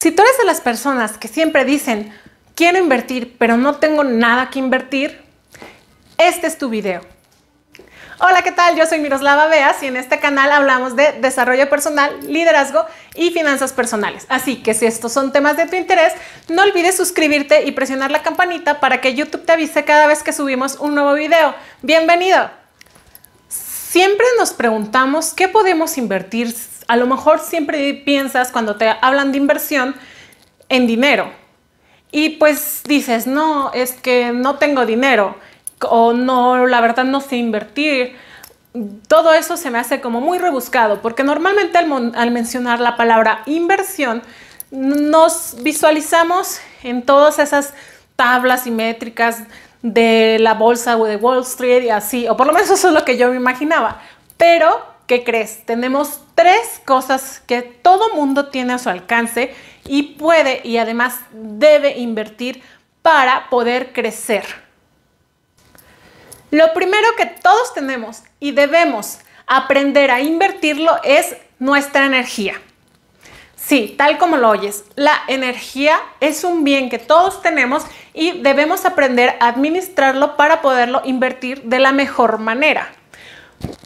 Si tú eres de las personas que siempre dicen, quiero invertir, pero no tengo nada que invertir, este es tu video. Hola, ¿qué tal? Yo soy Miroslava Beas y en este canal hablamos de desarrollo personal, liderazgo y finanzas personales. Así que si estos son temas de tu interés, no olvides suscribirte y presionar la campanita para que YouTube te avise cada vez que subimos un nuevo video. ¡Bienvenido! Siempre nos preguntamos qué podemos invertir a lo mejor siempre piensas cuando te hablan de inversión en dinero. Y pues dices, no, es que no tengo dinero o no, la verdad no sé invertir. Todo eso se me hace como muy rebuscado porque normalmente al, mencionar la palabra inversión nos visualizamos en todas esas tablas simétricas de la bolsa o de Wall Street y así, o por lo menos eso es lo que yo me imaginaba. Pero ¿qué crees? Tenemos tres cosas que todo mundo tiene a su alcance y puede y además debe invertir para poder crecer. Lo primero que todos tenemos y debemos aprender a invertirlo es nuestra energía. Sí, tal como lo oyes, la energía es un bien que todos tenemos y debemos aprender a administrarlo para poderlo invertir de la mejor manera.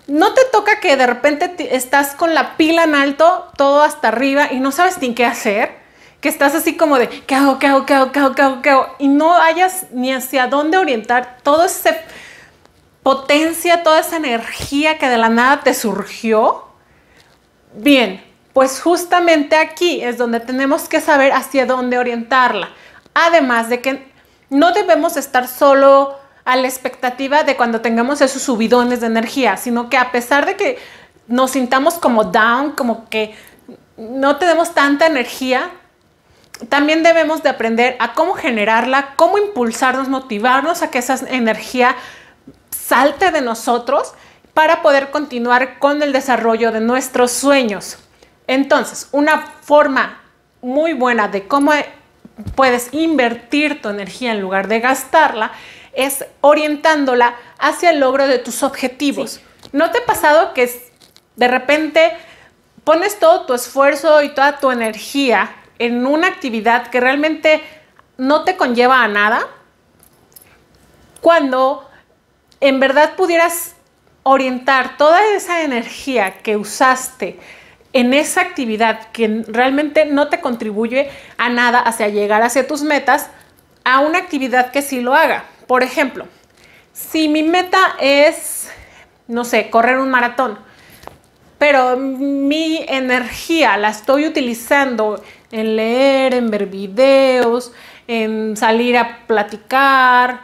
¿No te toca que de repente estás con la pila en alto, todo hasta arriba y no sabes ni qué hacer? Que estás así como de, ¿qué hago, qué hago, qué hago, qué hago, qué hago, qué hago? Y no hayas ni hacia dónde orientar toda esa potencia, toda esa energía que de la nada te surgió. Bien, pues justamente aquí es donde tenemos que saber hacia dónde orientarla. Además de que no debemos estar solo a la expectativa de cuando tengamos esos subidones de energía, sino que a pesar de que nos sintamos como down, como que no tenemos tanta energía, también debemos de aprender a cómo generarla, cómo impulsarnos, motivarnos a que esa energía salte de nosotros para poder continuar con el desarrollo de nuestros sueños. Entonces, una forma muy buena de cómo puedes invertir tu energía en lugar de gastarla es orientándola hacia el logro de tus objetivos. ¿No te ha pasado que de repente pones todo tu esfuerzo y toda tu energía en una actividad que realmente no te conlleva a nada? Cuando en verdad pudieras orientar toda esa energía que usaste en esa actividad que realmente no te contribuye a nada hacia llegar hacia tus metas, a una actividad que sí lo haga. Por ejemplo, si mi meta es, no sé, correr un maratón, pero mi energía la estoy utilizando en leer, en ver videos, en salir a platicar,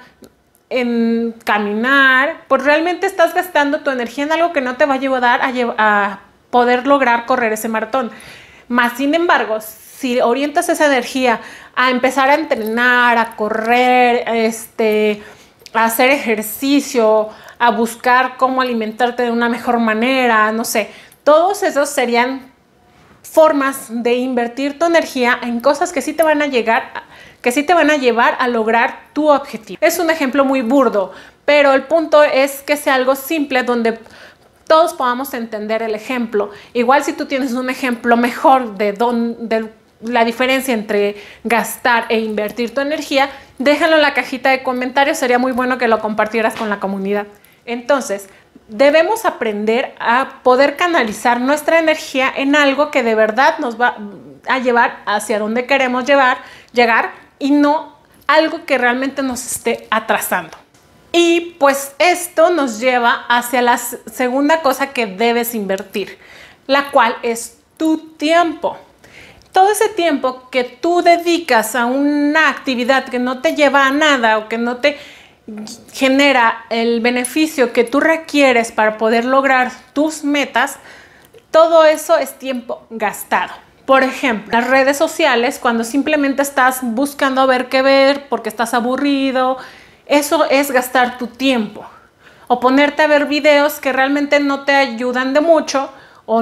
en caminar, pues realmente estás gastando tu energía en algo que no te va a ayudar a, a poder lograr correr ese maratón. Más sin embargo, si orientas esa energía a empezar a entrenar, a correr, este, a hacer ejercicio, a buscar cómo alimentarte de una mejor manera, no sé, todos esos serían formas de invertir tu energía en cosas que sí te van a llegar, que sí te van a llevar a lograr tu objetivo. Es un ejemplo muy burdo, pero el punto es que sea algo simple donde todos podamos entender el ejemplo. Igual si tú tienes un ejemplo mejor de, de la diferencia entre gastar e invertir tu energía, déjalo en la cajita de comentarios, sería muy bueno que lo compartieras con la comunidad. Entonces, debemos aprender a poder canalizar nuestra energía en algo que de verdad nos va a llevar hacia donde queremos llevar, llegar y no algo que realmente nos esté atrasando. Y pues esto nos lleva hacia la segunda cosa que debes invertir, la cual es tu tiempo todo ese tiempo que tú dedicas a una actividad que no te lleva a nada o que no te genera el beneficio que tú requieres para poder lograr tus metas, todo eso es tiempo gastado. Por ejemplo, las redes sociales, cuando simplemente estás buscando ver qué ver porque estás aburrido, eso es gastar tu tiempo. O ponerte a ver videos que realmente no te ayudan de mucho o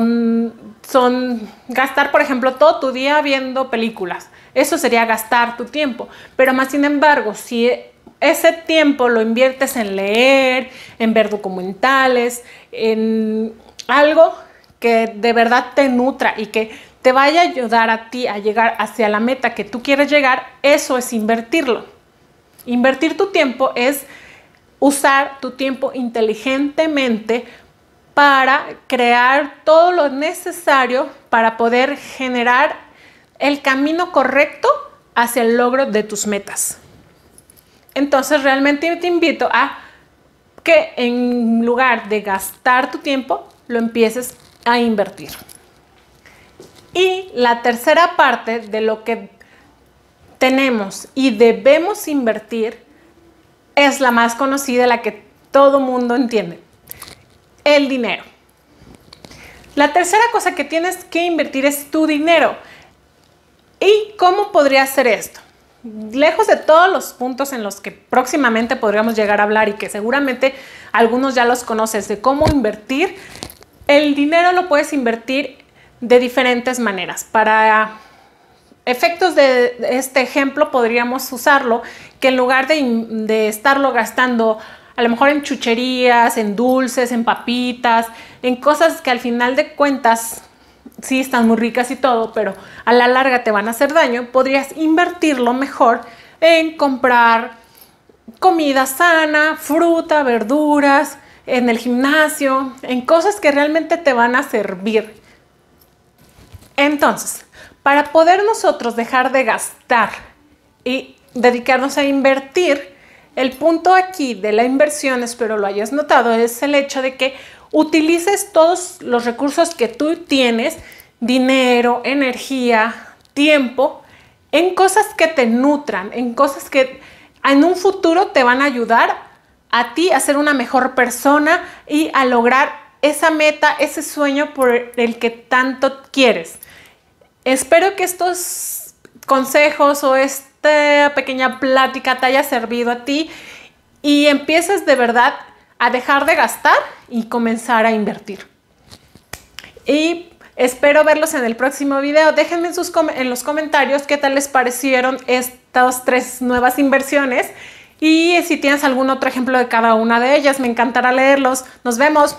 son gastar, por ejemplo, todo tu día viendo películas. Eso sería gastar tu tiempo. Pero más sin embargo, si ese tiempo lo inviertes en leer, en ver documentales, en algo que de verdad te nutra y que te vaya a ayudar a ti a llegar hacia la meta que tú quieres llegar, eso es invertirlo. Invertir tu tiempo es usar tu tiempo inteligentemente para crear todo lo necesario para poder generar el camino correcto hacia el logro de tus metas. Entonces realmente te invito a que en lugar de gastar tu tiempo, lo empieces a invertir. Y la tercera parte de lo que tenemos y debemos invertir es la más conocida, la que todo mundo entiende, el dinero. La tercera cosa que tienes que invertir es tu dinero. ¿Y cómo podría ser esto? Lejos de todos los puntos en los que próximamente podríamos llegar a hablar y que seguramente algunos ya los conoces de cómo invertir, el dinero lo puedes invertir de diferentes maneras. Para efectos de este ejemplo podríamos usarlo que en lugar de, estarlo gastando a lo mejor en chucherías, en dulces, en papitas, en cosas que al final de cuentas sí están muy ricas y todo, pero a la larga te van a hacer daño, podrías invertirlo mejor en comprar comida sana, fruta, verduras, en el gimnasio, en cosas que realmente te van a servir. Entonces, para poder nosotros dejar de gastar y dedicarnos a invertir, el punto aquí de la inversión, espero lo hayas notado, es el hecho de que utilices todos los recursos que tú tienes, dinero, energía, tiempo, en cosas que te nutran, en cosas que en un futuro te van a ayudar a ti a ser una mejor persona y a lograr esa meta, ese sueño por el que tanto quieres. Espero que estos consejos o esta pequeña plática te haya servido a ti y empieces de verdad a dejar de gastar y comenzar a invertir. Y espero verlos en el próximo video. Déjenme en, sus en los comentarios qué tal les parecieron estas tres nuevas inversiones y si tienes algún otro ejemplo de cada una de ellas, me encantará leerlos. Nos vemos.